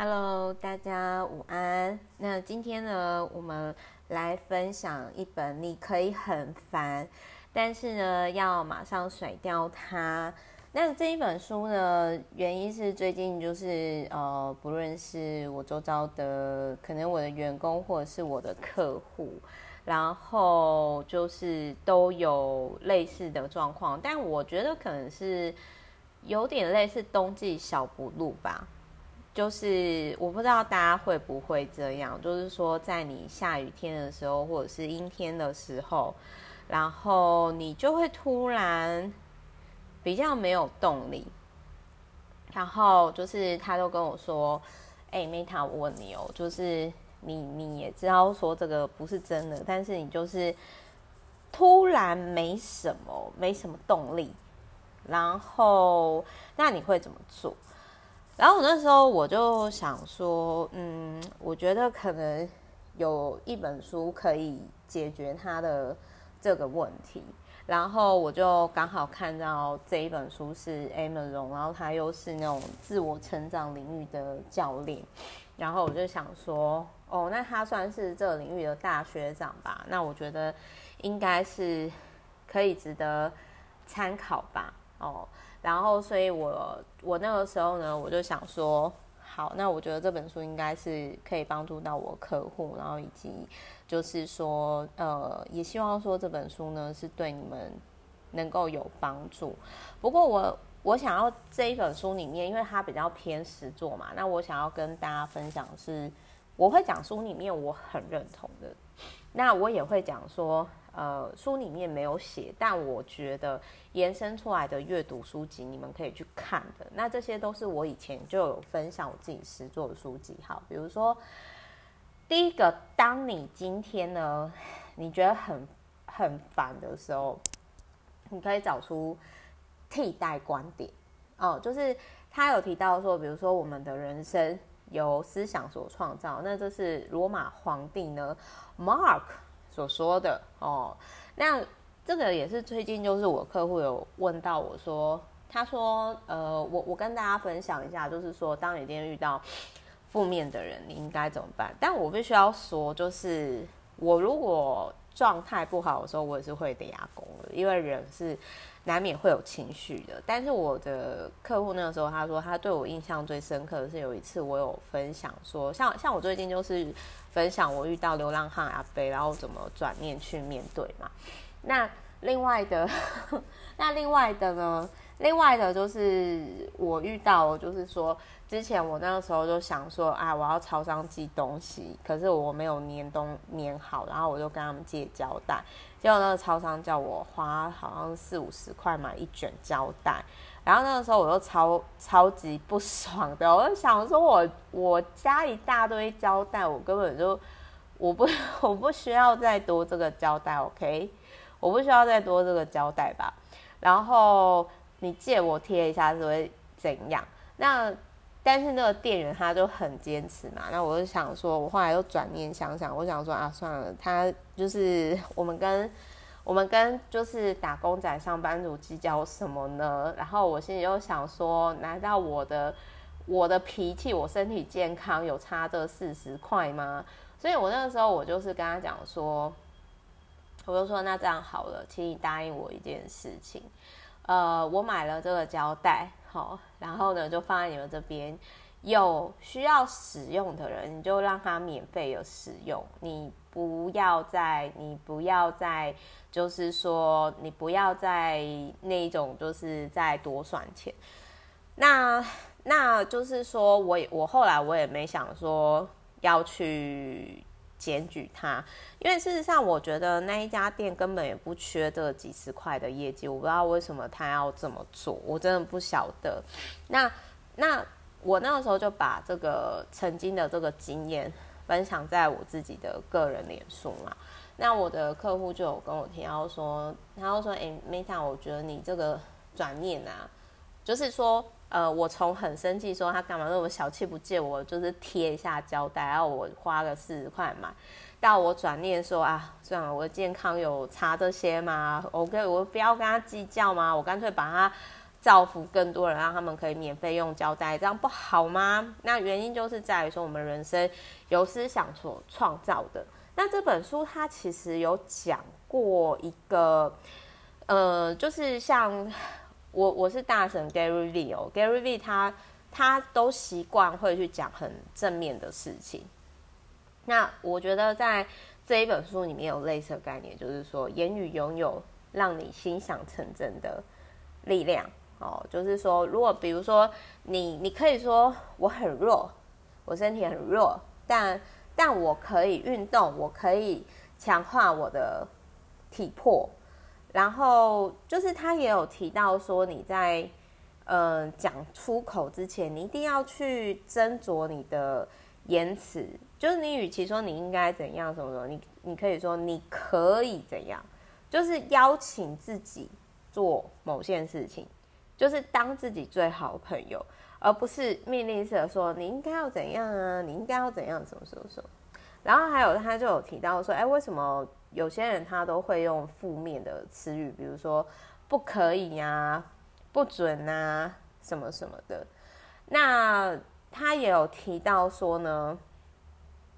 Hello，大家午安。那今天呢，我们来分享一本你可以很烦，但是呢，要马上甩掉它。那这一本书呢，原因是最近就是呃，不论是我周遭的，可能我的员工或者是我的客户，然后就是都有类似的状况，但我觉得可能是有点类似冬季小补录吧。就是我不知道大家会不会这样，就是说在你下雨天的时候，或者是阴天的时候，然后你就会突然比较没有动力。然后就是他都跟我说：“哎，Meta，我问你哦，就是你你也知道说这个不是真的，但是你就是突然没什么没什么动力，然后那你会怎么做？”然后那时候我就想说，嗯，我觉得可能有一本书可以解决他的这个问题。然后我就刚好看到这一本书是 Amazon，然后他又是那种自我成长领域的教练。然后我就想说，哦，那他算是这个领域的大学长吧？那我觉得应该是可以值得参考吧？哦。然后，所以我我那个时候呢，我就想说，好，那我觉得这本书应该是可以帮助到我客户，然后以及就是说，呃，也希望说这本书呢是对你们能够有帮助。不过我我想要这一本书里面，因为它比较偏实作嘛，那我想要跟大家分享是，我会讲书里面我很认同的，那我也会讲说。呃，书里面没有写，但我觉得延伸出来的阅读书籍，你们可以去看的。那这些都是我以前就有分享我自己实作的书籍。好，比如说第一个，当你今天呢，你觉得很很烦的时候，你可以找出替代观点。哦，就是他有提到说，比如说我们的人生由思想所创造，那这是罗马皇帝呢，Mark。所说的哦，那这个也是最近就是我客户有问到我说，他说呃，我我跟大家分享一下，就是说，当你今天遇到负面的人，你应该怎么办？但我必须要说，就是我如果状态不好的时候，我也是会得牙弓的，因为人是难免会有情绪的。但是我的客户那个时候他说，他对我印象最深刻的是有一次我有分享说，像像我最近就是。分享我遇到流浪汉阿飞，然后怎么转念去面对嘛？那另外的，那另外的呢？另外的就是我遇到，就是说之前我那个时候就想说，啊，我要超商寄东西，可是我没有粘东粘好，然后我就跟他们借胶带，结果那个超商叫我花好像四五十块买一卷胶带。然后那个时候我就超超级不爽的，我就想说我，我我加一大堆胶带，我根本就我不我不需要再多这个胶带，OK？我不需要再多这个胶带吧？然后你借我贴一下是会怎样？那但是那个店员他就很坚持嘛，那我就想说，我后来又转念想想，我想说啊，算了，他就是 我们跟。我们跟就是打工仔上班族计较什么呢？然后我心里又想说，难道我的我的脾气，我身体健康有差这四十块吗？所以我那个时候我就是跟他讲说，我就说那这样好了，请你答应我一件事情，呃，我买了这个胶带，好，然后呢就放在你们这边，有需要使用的人，你就让他免费的使用，你不要再，你不要再。就是说，你不要再那种，就是再多算钱。那那就是说，我我后来我也没想说要去检举他，因为事实上，我觉得那一家店根本也不缺这几十块的业绩。我不知道为什么他要这么做，我真的不晓得。那那我那个时候就把这个曾经的这个经验分享在我自己的个人脸书嘛。那我的客户就有跟我提到说，他就说：“哎，Meta，我觉得你这个转念啊，就是说，呃，我从很生气说他干嘛那么小气不借我，就是贴一下胶带，然后我花个四十块买，到我转念说啊，算了，我的健康有差这些吗？OK，我不要跟他计较吗？我干脆把他造福更多人，让他们可以免费用胶带，这样不好吗？那原因就是在于说，我们人生由思想所创造的。那这本书它其实有讲过一个，呃，就是像我我是大神 Gary V 哦，Gary V 他他都习惯会去讲很正面的事情。那我觉得在这一本书里面有类似的概念，就是说言语拥有让你心想成真的力量哦。就是说，如果比如说你你可以说我很弱，我身体很弱，但但我可以运动，我可以强化我的体魄。然后就是他也有提到说，你在嗯、呃、讲出口之前，你一定要去斟酌你的言辞。就是你，与其说你应该怎样什么什么，你你可以说你可以怎样，就是邀请自己做某件事情，就是当自己最好的朋友，而不是命令式的说你应该要怎样啊，你应该要怎样，什么什么什么。然后还有他就有提到说，哎，为什么有些人他都会用负面的词语，比如说不可以呀、不准啊，什么什么的。那他也有提到说呢。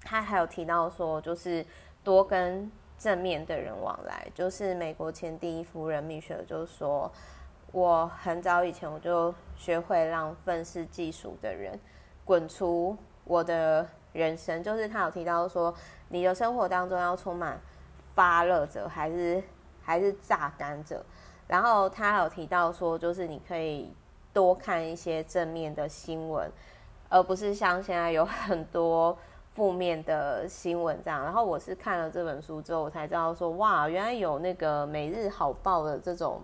他还有提到说，就是多跟正面的人往来。就是美国前第一夫人蜜雪就说，我很早以前我就学会让愤世嫉俗的人滚出我的人生。就是他有提到说，你的生活当中要充满发热者，还是还是榨干者。然后他有提到说，就是你可以多看一些正面的新闻，而不是像现在有很多。负面的新闻这样，然后我是看了这本书之后，我才知道说，哇，原来有那个每日好报的这种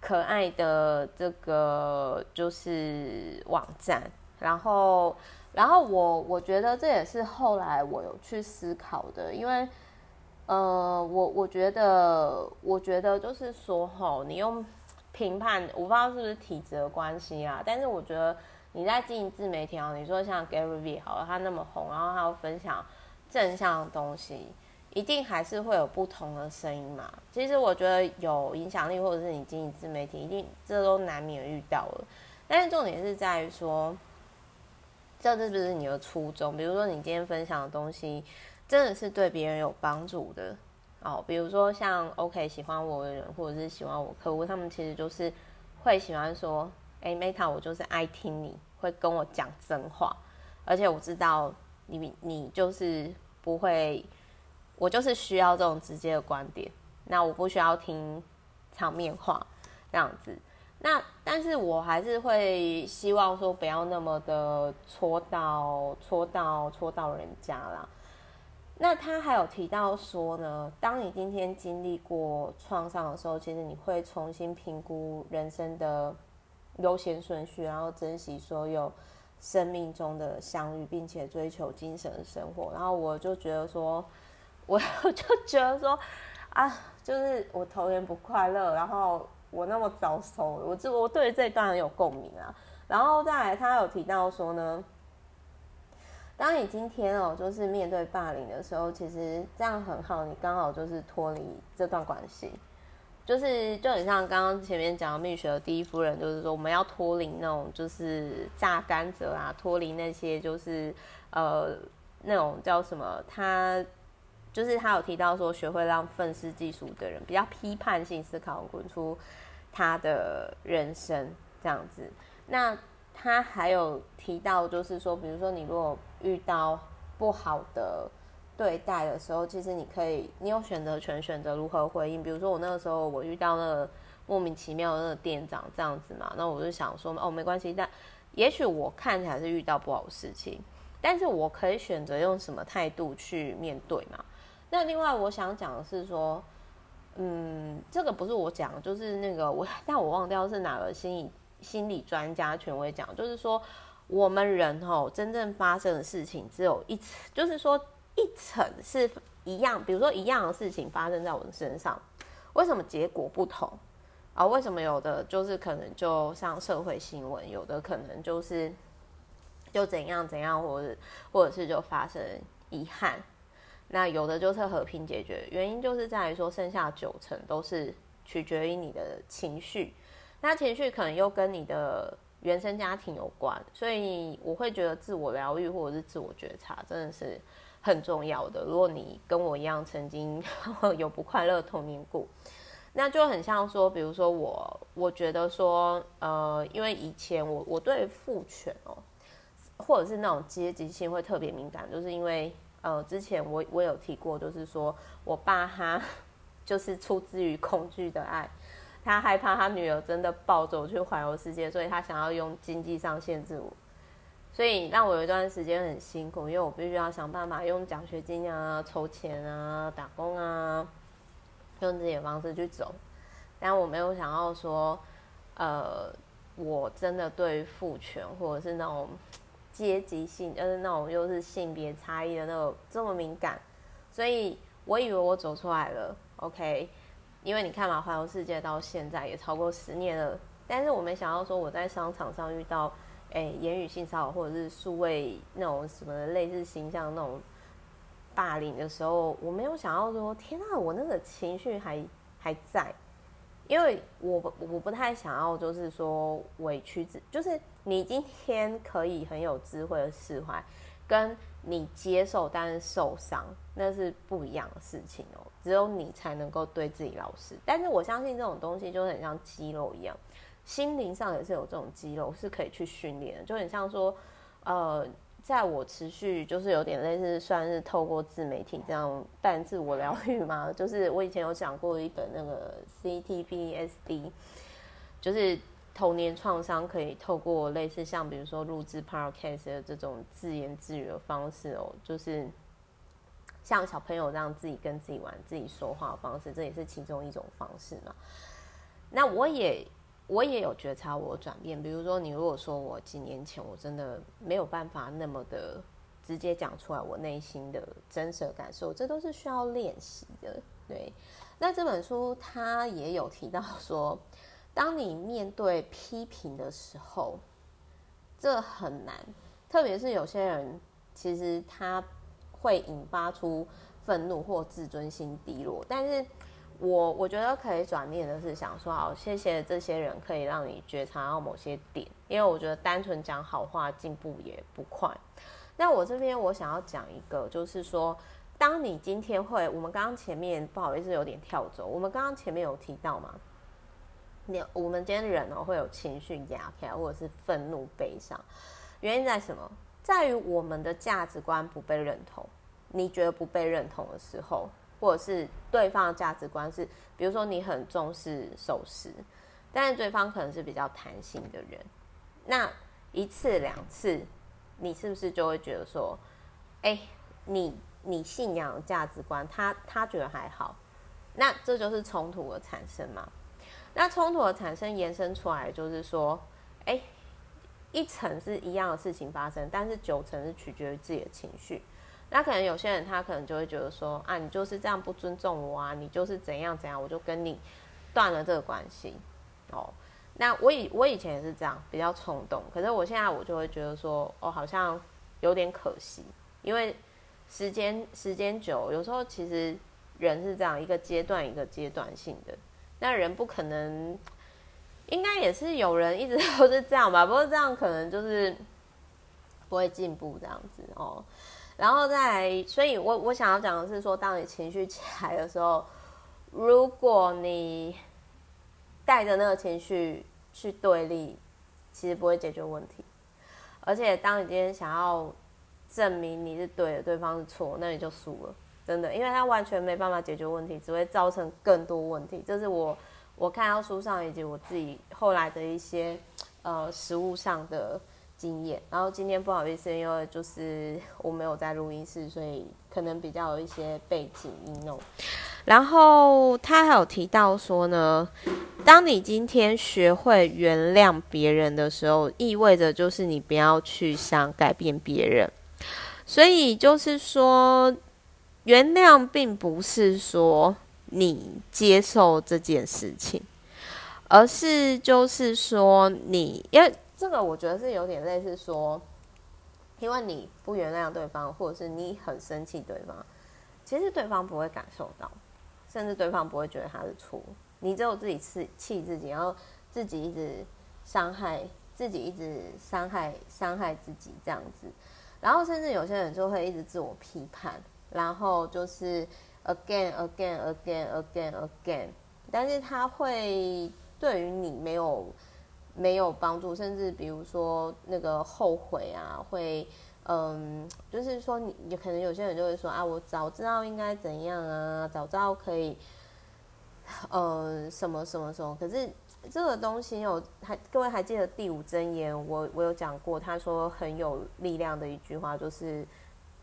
可爱的这个就是网站，然后，然后我我觉得这也是后来我有去思考的，因为，呃，我我觉得，我觉得就是说，吼，你用评判，我不知道是不是体质的关系啊，但是我觉得。你在经营自媒体哦，你说像 Gary V 好了，他那么红，然后他要分享正向的东西，一定还是会有不同的声音嘛。其实我觉得有影响力，或者是你经营自媒体，一定这都难免遇到了。但是重点是在于说，这是不是你的初衷？比如说你今天分享的东西，真的是对别人有帮助的哦。比如说像 OK 喜欢我的人，或者是喜欢我客户，他们其实就是会喜欢说，哎，Meta，我就是爱听你。会跟我讲真话，而且我知道你你就是不会，我就是需要这种直接的观点，那我不需要听场面话这样子。那但是我还是会希望说不要那么的戳到戳到戳到人家啦。那他还有提到说呢，当你今天经历过创伤的时候，其实你会重新评估人生的。优先顺序，然后珍惜所有生命中的相遇，并且追求精神的生活。然后我就觉得说，我 就觉得说，啊，就是我童年不快乐，然后我那么早熟，我这我对这段很有共鸣啊。然后再来，他有提到说呢，当你今天哦，就是面对霸凌的时候，其实这样很好，你刚好就是脱离这段关系。就是就很像刚刚前面讲的蜜雪的第一夫人，就是说我们要脱离那种就是榨干者啊，脱离那些就是呃那种叫什么？他就是他有提到说，学会让愤世嫉俗的人比较批判性思考，滚出他的人生这样子。那他还有提到，就是说，比如说你如果遇到不好的。对待的时候，其实你可以，你有选择权，选择如何回应。比如说我那个时候，我遇到那个莫名其妙的那个店长这样子嘛，那我就想说，哦，没关系，但也许我看起来是遇到不好的事情，但是我可以选择用什么态度去面对嘛。那另外我想讲的是说，嗯，这个不是我讲，就是那个我，但我忘掉是哪个心理心理专家权威讲，就是说我们人哦，真正发生的事情只有一层，就是说。一层是一样，比如说一样的事情发生在我的身上，为什么结果不同啊？为什么有的就是可能就像社会新闻，有的可能就是就怎样怎样，或者或者是就发生遗憾，那有的就是和平解决。原因就是在于说，剩下九成都是取决于你的情绪。那情绪可能又跟你的原生家庭有关，所以我会觉得自我疗愈或者是自我觉察真的是很重要的。如果你跟我一样曾经 有不快乐童年过，那就很像说，比如说我，我觉得说，呃，因为以前我我对父权哦，或者是那种阶级性会特别敏感，就是因为呃，之前我我有提过，就是说我爸他 就是出自于恐惧的爱。他害怕他女儿真的暴走去环游世界，所以他想要用经济上限制我，所以让我有一段时间很辛苦，因为我必须要想办法用奖学金啊、筹钱啊、打工啊，用这些方式去走。但我没有想到说，呃，我真的对父权或者是那种阶级性，就是那种又是性别差异的那种这么敏感，所以我以为我走出来了，OK。因为你看嘛，环游世界到现在也超过十年了，但是我没想到说我在商场上遇到，诶，言语性骚扰或者是数位那种什么类似形象那种霸凌的时候，我没有想到说，天啊，我那个情绪还还在，因为我我不太想要就是说委屈自，就是你今天可以很有智慧的释怀，跟你接受但是受伤，那是不一样的事情哦。只有你才能够对自己老实，但是我相信这种东西就很像肌肉一样，心灵上也是有这种肌肉是可以去训练的，就很像说，呃，在我持续就是有点类似算是透过自媒体这样半自我疗愈嘛，就是我以前有讲过一本那个 CTPSD，就是童年创伤可以透过类似像比如说录制 Podcast 的这种自言自语的方式哦，就是。像小朋友这样自己跟自己玩、自己说话的方式，这也是其中一种方式嘛。那我也我也有觉察我转变，比如说你如果说我几年前我真的没有办法那么的直接讲出来我内心的真实的感受，这都是需要练习的。对，那这本书它也有提到说，当你面对批评的时候，这很难，特别是有些人其实他。会引发出愤怒或自尊心低落，但是我我觉得可以转念的是想说，好，谢谢这些人可以让你觉察到某些点，因为我觉得单纯讲好话进步也不快。那我这边我想要讲一个，就是说，当你今天会，我们刚刚前面不好意思有点跳走，我们刚刚前面有提到嘛，你我们今天人呢会有情绪压起来，或者是愤怒、悲伤，原因在什么？在于我们的价值观不被认同，你觉得不被认同的时候，或者是对方的价值观是，比如说你很重视守时，但是对方可能是比较弹性的人，那一次两次，你是不是就会觉得说，哎，你你信仰价值观，他他觉得还好，那这就是冲突的产生嘛？那冲突的产生延伸出来就是说，哎。一层是一样的事情发生，但是九层是取决于自己的情绪。那可能有些人他可能就会觉得说啊，你就是这样不尊重我啊，你就是怎样怎样，我就跟你断了这个关系。哦，那我以我以前也是这样，比较冲动。可是我现在我就会觉得说，哦，好像有点可惜，因为时间时间久，有时候其实人是这样一个阶段一个阶段性的，那人不可能。应该也是有人一直都是这样吧，不过这样可能就是不会进步这样子哦。然后再来，所以我我想要讲的是说，当你情绪起来的时候，如果你带着那个情绪去对立，其实不会解决问题。而且，当你今天想要证明你是对的，对方是错，那你就输了，真的，因为他完全没办法解决问题，只会造成更多问题。这是我。我看到书上以及我自己后来的一些呃实物上的经验，然后今天不好意思，因为就是 我没有在录音室，所以可能比较有一些背景音哦。然后他还有提到说呢，当你今天学会原谅别人的时候，意味着就是你不要去想改变别人，所以就是说原谅并不是说。你接受这件事情，而是就是说你，因为这个我觉得是有点类似说，因为你不原谅对方，或者是你很生气对方，其实对方不会感受到，甚至对方不会觉得他是错，你只有自己气气自己，然后自己一直伤害自己，一直伤害伤害自己这样子，然后甚至有些人就会一直自我批判，然后就是 again again again again again，但是他会对于你没有没有帮助，甚至比如说那个后悔啊，会嗯，就是说你有可能有些人就会说啊，我早知道应该怎样啊，早知道可以。呃，什么什么什么？可是这个东西有还各位还记得第五真言？我我有讲过，他说很有力量的一句话，就是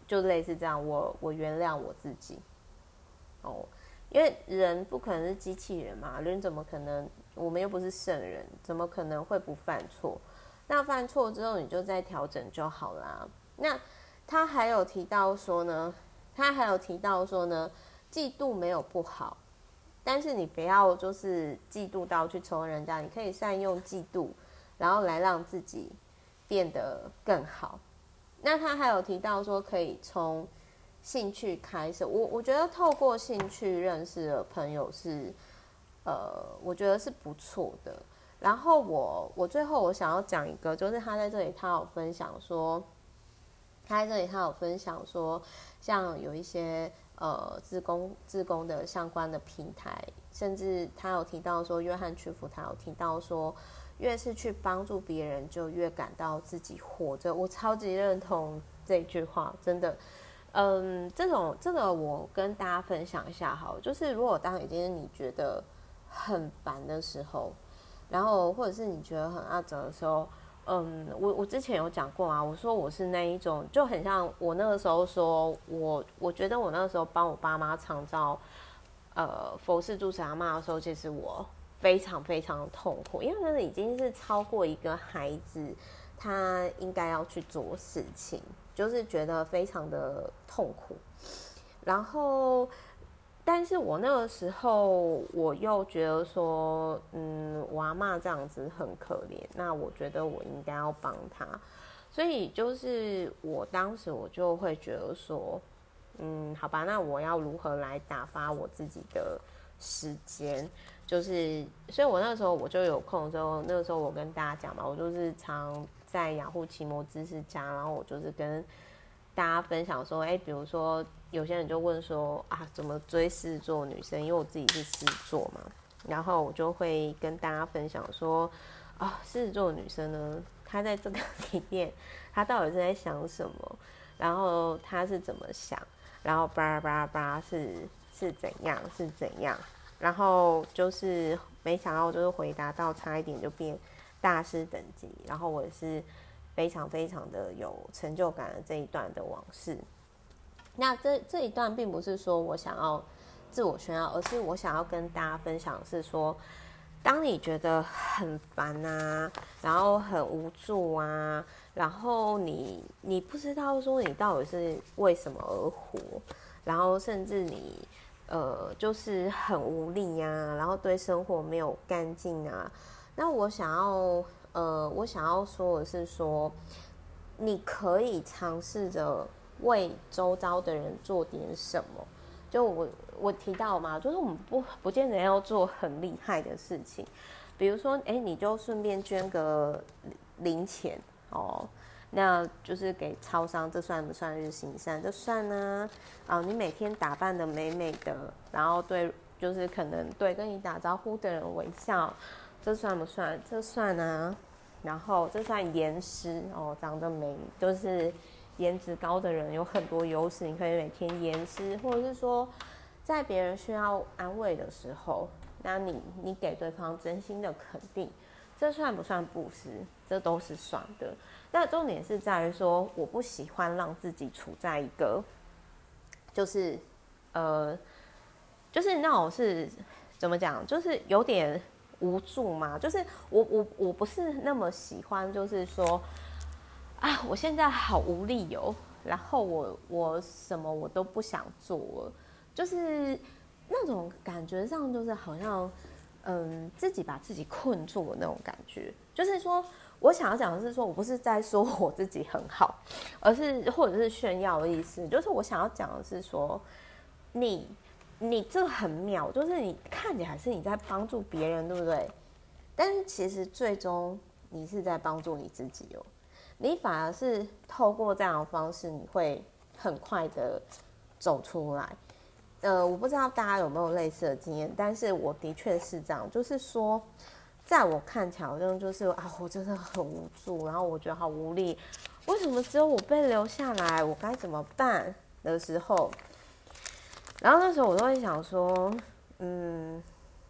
就类似这样，我我原谅我自己。哦，因为人不可能是机器人嘛，人怎么可能？我们又不是圣人，怎么可能会不犯错？那犯错之后，你就再调整就好啦。那他还有提到说呢，他还有提到说呢，嫉妒没有不好。但是你不要就是嫉妒到去仇人家，你可以善用嫉妒，然后来让自己变得更好。那他还有提到说，可以从兴趣开始。我我觉得透过兴趣认识的朋友是，呃，我觉得是不错的。然后我我最后我想要讲一个，就是他在这里他有分享说，他在这里他有分享说，像有一些。呃，自工自工的相关的平台，甚至他有提到说，约翰屈服，他有提到说，越是去帮助别人，就越感到自己活着。我超级认同这句话，真的。嗯，这种这个我跟大家分享一下哈，就是如果当已经你觉得很烦的时候，然后或者是你觉得很阿杂的时候。嗯，我我之前有讲过啊，我说我是那一种，就很像我那个时候说，我我觉得我那个时候帮我爸妈长照，呃，佛事住持阿妈的时候，其实我非常非常痛苦，因为那已经是超过一个孩子他应该要去做事情，就是觉得非常的痛苦，然后。但是我那个时候，我又觉得说，嗯，我阿嬷这样子很可怜，那我觉得我应该要帮她，所以就是我当时我就会觉得说，嗯，好吧，那我要如何来打发我自己的时间？就是，所以我那个时候我就有空之后，那个时候我跟大家讲嘛，我就是常在雅虎奇摩知识家，然后我就是跟大家分享说，哎，比如说。有些人就问说啊，怎么追狮子座女生？因为我自己是狮子座嘛，然后我就会跟大家分享说，啊，狮子座女生呢，她在这个 里面，她到底是在想什么？然后她是怎么想？然后巴拉巴拉巴拉是是怎样？是怎样？然后就是没想到，就是回答到差一点就变大师等级，然后我也是非常非常的有成就感的这一段的往事。那这这一段并不是说我想要自我炫耀，而是我想要跟大家分享的是说，当你觉得很烦啊，然后很无助啊，然后你你不知道说你到底是为什么而活，然后甚至你呃就是很无力啊，然后对生活没有干劲啊，那我想要呃我想要说的是说，你可以尝试着。为周遭的人做点什么，就我我提到嘛，就是我们不不见得要做很厉害的事情，比如说，哎，你就顺便捐个零钱哦，那就是给超商，这算不算日行善？这算呢啊，你每天打扮得美美的，然后对，就是可能对跟你打招呼的人微笑，这算不算？这算啊，然后这算颜师哦，长得美就是。颜值高的人有很多优势，你可以每天颜师，或者是说，在别人需要安慰的时候，那你你给对方真心的肯定，这算不算布施？这都是算的。那重点是在于说，我不喜欢让自己处在一个，就是呃，就是那种是怎么讲，就是有点无助嘛。就是我我我不是那么喜欢，就是说。啊，我现在好无力哦，然后我我什么我都不想做了，就是那种感觉上，就是好像嗯自己把自己困住的那种感觉。就是说我想要讲的是说，我不是在说我自己很好，而是或者是炫耀的意思。就是我想要讲的是说，你你这很妙，就是你看起来是你在帮助别人，对不对？但是其实最终你是在帮助你自己哦，你反而是透过这样的方式，你会很快的走出来。呃，我不知道大家有没有类似的经验，但是我的确是这样，就是说，在我看起来好像就是啊，我真的很无助，然后我觉得好无力，为什么只有我被留下来？我该怎么办的时候，然后那时候我都会想说，嗯，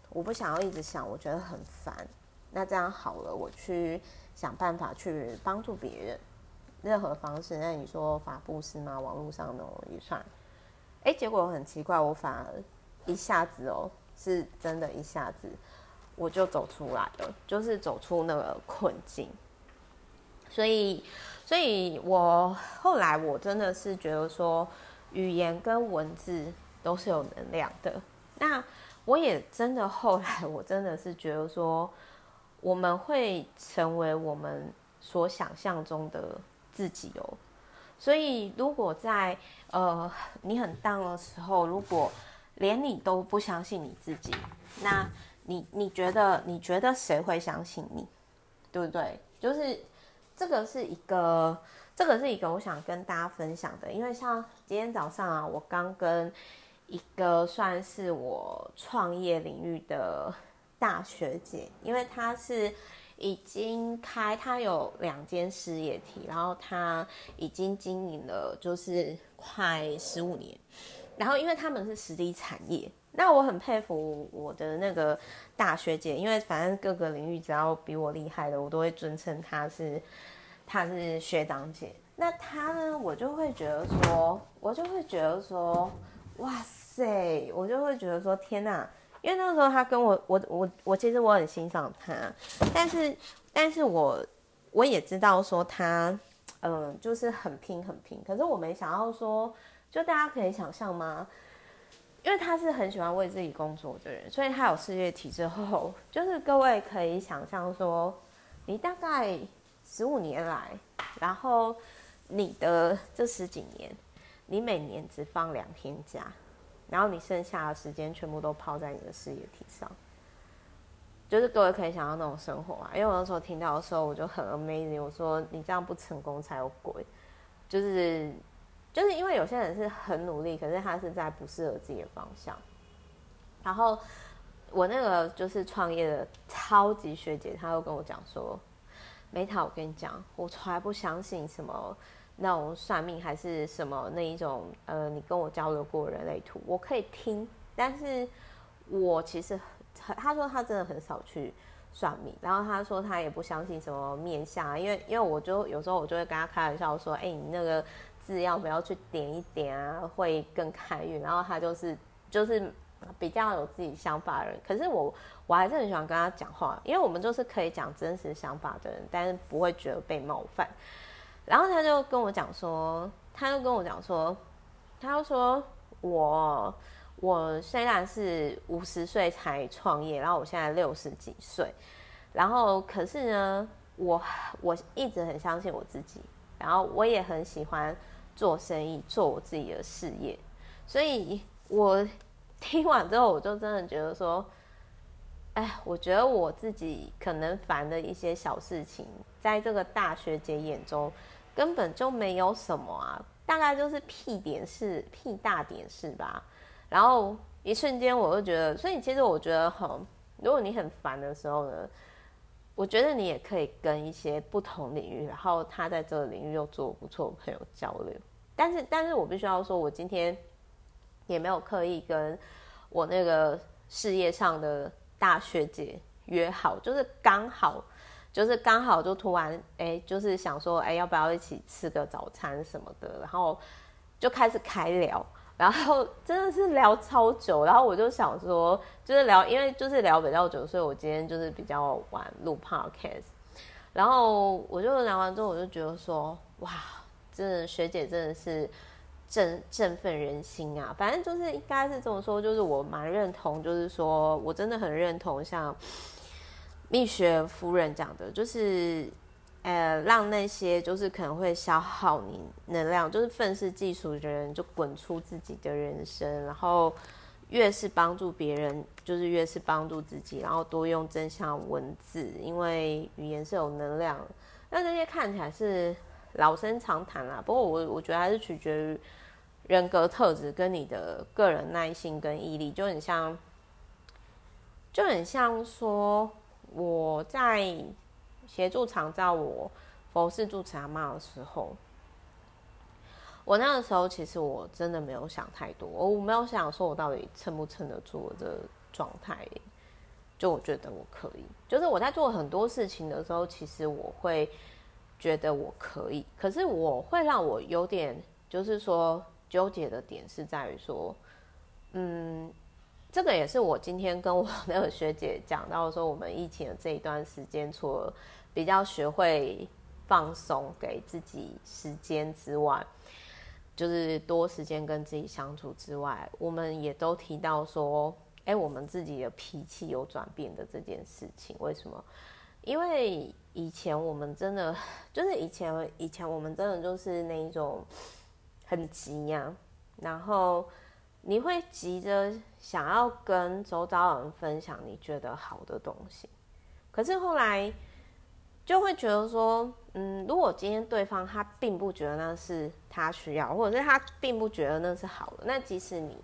我不想要一直想，我觉得很烦。那这样好了，我去想办法去帮助别人，任何方式。那你说法布施吗？网络上那种也算。哎，结果很奇怪，我反而一下子哦，是真的一下子我就走出来了，就是走出那个困境。所以，所以我后来我真的是觉得说，语言跟文字都是有能量的。那我也真的后来，我真的是觉得说，我们会成为我们所想象中的自己哦。所以，如果在呃你很 down 的时候，如果连你都不相信你自己，那你你觉得你觉得谁会相信你？对不对？就是这个是一个，这个是一个我想跟大家分享的，因为像今天早上啊，我刚跟一个算是我创业领域的大学姐，因为她是。已经开，她有两间事业体，然后她已经经营了就是快十五年，然后因为他们是实体产业，那我很佩服我的那个大学姐，因为反正各个领域只要比我厉害的，我都会尊称她是她是学长姐。那她呢，我就会觉得说，我就会觉得说，哇塞，我就会觉得说，天哪！因为那个时候他跟我，我我我其实我很欣赏他，但是但是我我也知道说他，嗯、就是很拼很拼。可是我没想到说，就大家可以想象吗？因为他是很喜欢为自己工作的人，所以他有事业体之后，就是各位可以想象说，你大概十五年来，然后你的这十几年，你每年只放两天假。然后你剩下的时间全部都泡在你的事业体上，就是各位可以想到那种生活啊。因为我那时候听到的时候，我就很 amazing。我说你这样不成功才有鬼，就是就是因为有些人是很努力，可是他是在不适合自己的方向。然后我那个就是创业的超级学姐，她又跟我讲说：“Meta，我跟你讲，我从来不相信什么。”那种算命还是什么那一种，呃，你跟我交流过人类图，我可以听，但是我其实很他说他真的很少去算命，然后他说他也不相信什么面相，因为因为我就有时候我就会跟他开玩笑说，哎、你那个字要不要去点一点啊，会更开运，然后他就是就是比较有自己想法的人，可是我我还是很喜欢跟他讲话，因为我们就是可以讲真实想法的人，但是不会觉得被冒犯。然后他就跟我讲说，他就跟我讲说，他就说我我虽然是五十岁才创业，然后我现在六十几岁，然后可是呢，我我一直很相信我自己，然后我也很喜欢做生意，做我自己的事业，所以我听完之后，我就真的觉得说，哎，我觉得我自己可能烦的一些小事情，在这个大学姐眼中。根本就没有什么啊，大概就是屁点事、屁大点事吧。然后一瞬间我就觉得，所以其实我觉得，很，如果你很烦的时候呢，我觉得你也可以跟一些不同领域，然后他在这个领域又做不错的朋友交流。但是，但是我必须要说，我今天也没有刻意跟我那个事业上的大学姐约好，就是刚好。就是刚好就突然哎、就是想说哎、要不要一起吃个早餐什么的，然后就开始开聊，然后真的是聊超久，然后我就想说，就是聊，因为就是聊比较久，所以我今天就是比较晚录 podcast，然后我就聊完之后，我就觉得说，哇，真的学姐真的是振振奋人心啊，反正就是应该是这么说，就是我蛮认同，就是说我真的很认同像。蜜雪夫人讲的就是，呃，让那些就是可能会消耗你能量，就是愤世嫉俗的人，就滚出自己的人生，然后越是帮助别人，就是越是帮助自己，然后多用正向文字，因为语言是有能量。那这些看起来是老生常谈啦，不过我我觉得还是取决于人格特质跟你的个人耐性跟毅力，就很像，就很像说我在协助长照我佛事住持阿嬷的时候。我那个时候其实我真的没有想太多，我没有想说我到底撑不撑得住我的状态，就我觉得我可以，就是我在做很多事情的时候，其实我会觉得我可以，可是我会让我有点就是说纠结的点是在于说，嗯，这个也是我今天跟我那个学姐讲到说，我们疫情的这一段时间，除了比较学会放松给自己时间之外。就是多时间跟自己相处之外，我们也都提到说，哎，我们自己的脾气有转变的这件事情，为什么？因为以前我们真的就是以前以前我们真的就是那一种很急呀、然后你会急着想要跟周遭人分享你觉得好的东西，可是后来。就会觉得说，嗯，如果今天对方他并不觉得那是他需要，或者是他并不觉得那是好的，那即使你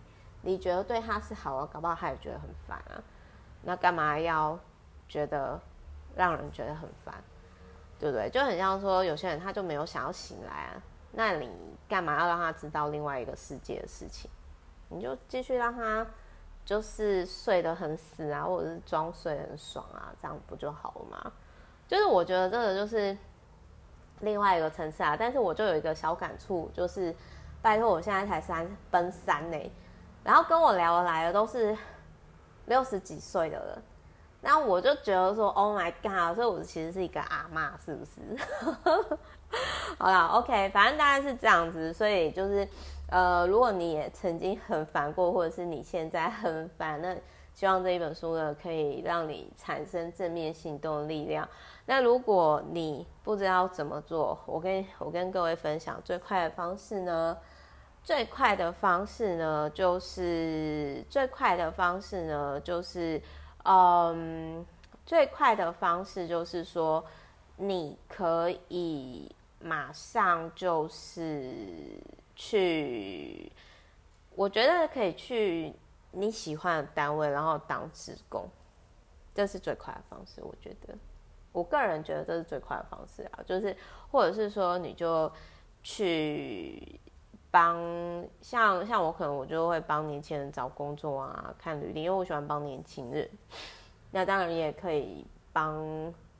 你觉得对他是好的，搞不好他也觉得很烦啊。那干嘛要觉得让人觉得很烦，对不对？就很像说有些人他就没有想要醒来啊，那你干嘛要让他知道另外一个世界的事情？你就继续让他就是睡得很死啊，或者是装睡很爽啊，这样不就好了吗？就是我觉得这个就是另外一个层次啊，但是我就有一个小感触，就是拜托我现在才三奔三呢，然后跟我聊来的都是六十几岁的人，那我就觉得说，Oh my God，所以我其实是一个阿妈，是不是？好啦，OK，反正大概是这样子，所以就是呃，如果你也曾经很烦过，或者是你现在很烦，那希望这一本书呢，可以让你产生正面行动力量。那如果你不知道怎么做，我跟我跟各位分享最快的方式呢，最快的方式呢，就是最快的方式呢，就是嗯，最快的方式就是说，你可以马上就是去，我觉得可以去你喜欢的单位，然后当职工，这是最快的方式，我觉得。我个人觉得这是最快的方式啊，就是或者是说你就去帮像像我可能我就会帮年轻人找工作啊，看履历，因为我喜欢帮年轻人。那当然也可以帮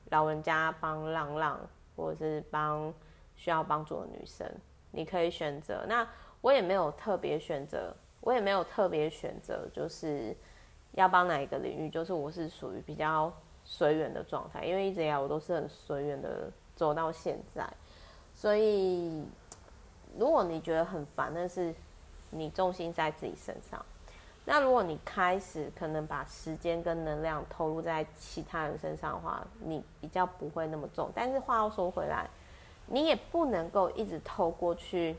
老人家，帮浪浪，或者是帮需要帮助的女生，你可以选择。那我也没有特别选择，我也没有特别选择，就是要帮哪一个领域，就是我是属于比较。随缘的状态，因为一直以来我都是很随缘的走到现在，所以如果你觉得很烦，那是你重心在自己身上。那如果你开始可能把时间跟能量投入在其他人身上的话，你比较不会那么重。但是话又说回来，你也不能够一直透过去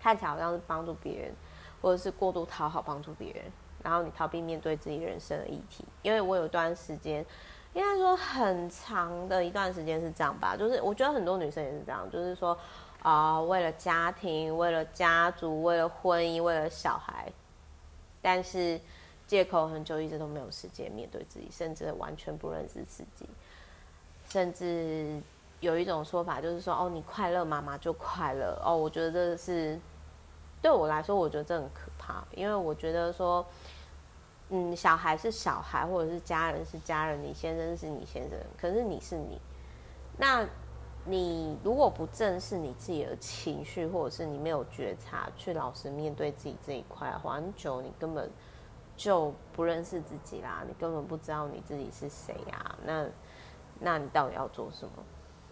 看起来好像是帮助别人，或者是过度讨好帮助别人。然后你逃避面对自己人生的议题，因为我有一段时间，应该说很长的一段时间是这样吧，就是我觉得很多女生也是这样，就是说啊、为了家庭，为了家族，为了婚姻，为了小孩，但是借口很久，一直都没有时间面对自己，甚至完全不认识自己，甚至有一种说法就是说，哦，你快乐，妈妈就快乐，哦，我觉得这是对我来说，我觉得这很可怕，因为我觉得说。嗯，小孩是小孩，或者是家人是家人，你先生是你先生，可是你是你。那你如果不正视你自己的情绪，或者是你没有觉察，去老实面对自己这一块的话，很久你根本就不认识自己啦，你根本不知道你自己是谁呀。那那你到底要做什么？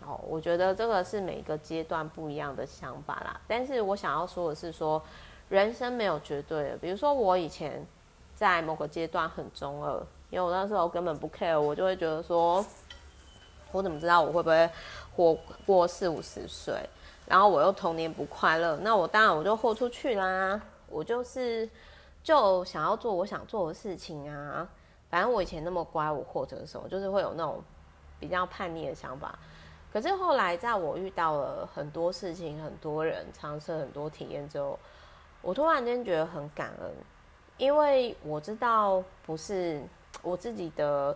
哦，我觉得这个是每个阶段不一样的想法啦。但是我想要说的是说，人生没有绝对的。比如说我以前。在某个阶段很中二，因为我那时候根本不 care，我就会觉得说，我怎么知道我会不会活过四五十岁？然后我又童年不快乐，那我当然我就豁出去啦，我就是就想要做我想做的事情啊。反正我以前那么乖，我或者什么，就是会有那种比较叛逆的想法。可是后来，在我遇到了很多事情、很多人尝试很多体验之后，我突然间觉得很感恩，因为我知道不是我自己的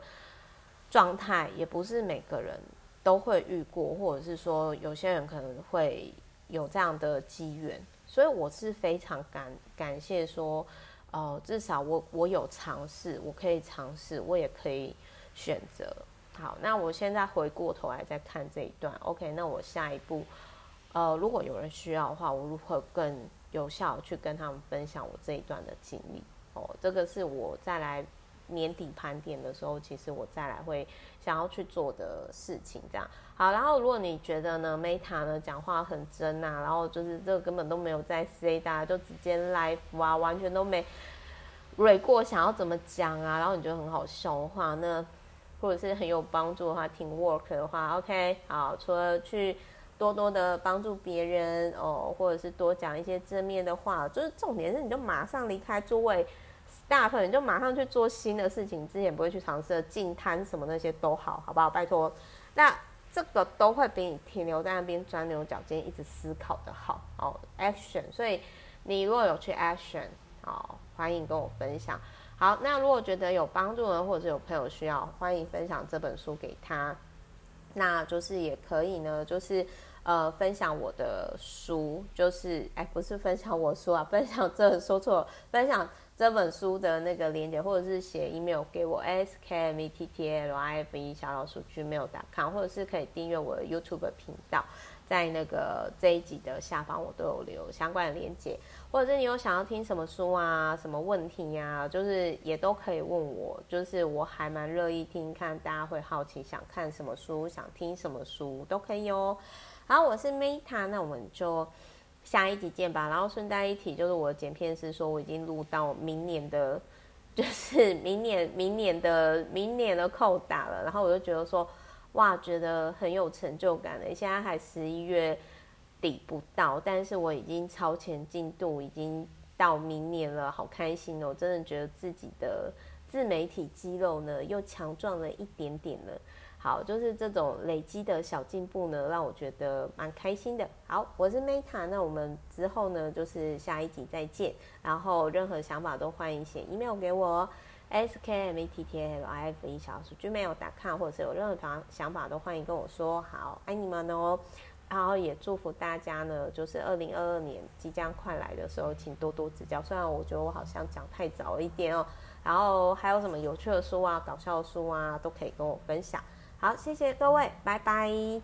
状态，也不是每个人都会遇过，或者是说有些人可能会有这样的机缘，所以我是非常感感谢说，哦，至少我我有尝试，我可以尝试，我也可以选择。好，那我现在回过头来再看这一段，OK，那我下一步，呃，如果有人需要的话，我如何更有效去跟他们分享我这一段的经历？哦，这个是我再来年底盘点的时候，其实我再来会想要去做的事情。这样好，然后如果你觉得呢，Meta 呢讲话很真啊，然后就是这个根本都没有在 say 大家就直接 live 啊，完全都没 re 过想要怎么讲啊，然后你觉得很好笑的话，那。或者是很有帮助的话挺 work 的话，OK，好，除了去多多的帮助别人哦，或者是多讲一些正面的话，就是重点是你就马上离开座位，stop，你就马上去做新的事情，之前不会去尝试的净摊什么那些都好，好不好？拜托，那这个都会比你停留在那边钻牛角尖，一直思考的好哦，action。所以你如果有去 action，好，欢迎跟我分享。好，那如果觉得有帮助呢，或者有朋友需要，欢迎分享这本书给他。那就是也可以呢，就是呃分享我的书，就是哎不是分享我书啊，分享这说错了，分享这本书的那个链接，或者是写 email 给我 s k m e t t l i f e 小老鼠 gmail.com，或者是可以订阅我的 YouTube 频道。在那个这一集的下方，我都有留相关的链接，或者是你有想要听什么书啊、什么问题呀、啊，就是也都可以问我，就是我还蛮乐意听，看大家会好奇想看什么书、想听什么书都可以哦。好，我是 Meta，那我们就下一集见吧。然后顺带一提，就是我的剪片师说我已经录到明年的，就是明年、明年的、明年的扣打了，然后我就觉得说。哇，觉得很有成就感的。现在还十一月抵不到，但是我已经超前进度，已经到明年了，好开心哦！我真的觉得自己的自媒体肌肉呢又强壮了一点点了。好，就是这种累积的小进步呢，让我觉得蛮开心的。好，我是 Meta，那我们之后呢就是下一集再见。然后任何想法都欢迎写 email 给我。s k m e t t l i f e 小鼠 gmail.com，或者是有任何想法都欢迎跟我说。好，爱你们哦！然后也祝福大家呢，就是二零二二年即将快来的时候，请多多指教。虽然我觉得我好像讲太早一点哦。然后还有什么有趣的书啊、搞笑的书啊，都可以跟我分享。好，谢谢各位，拜拜。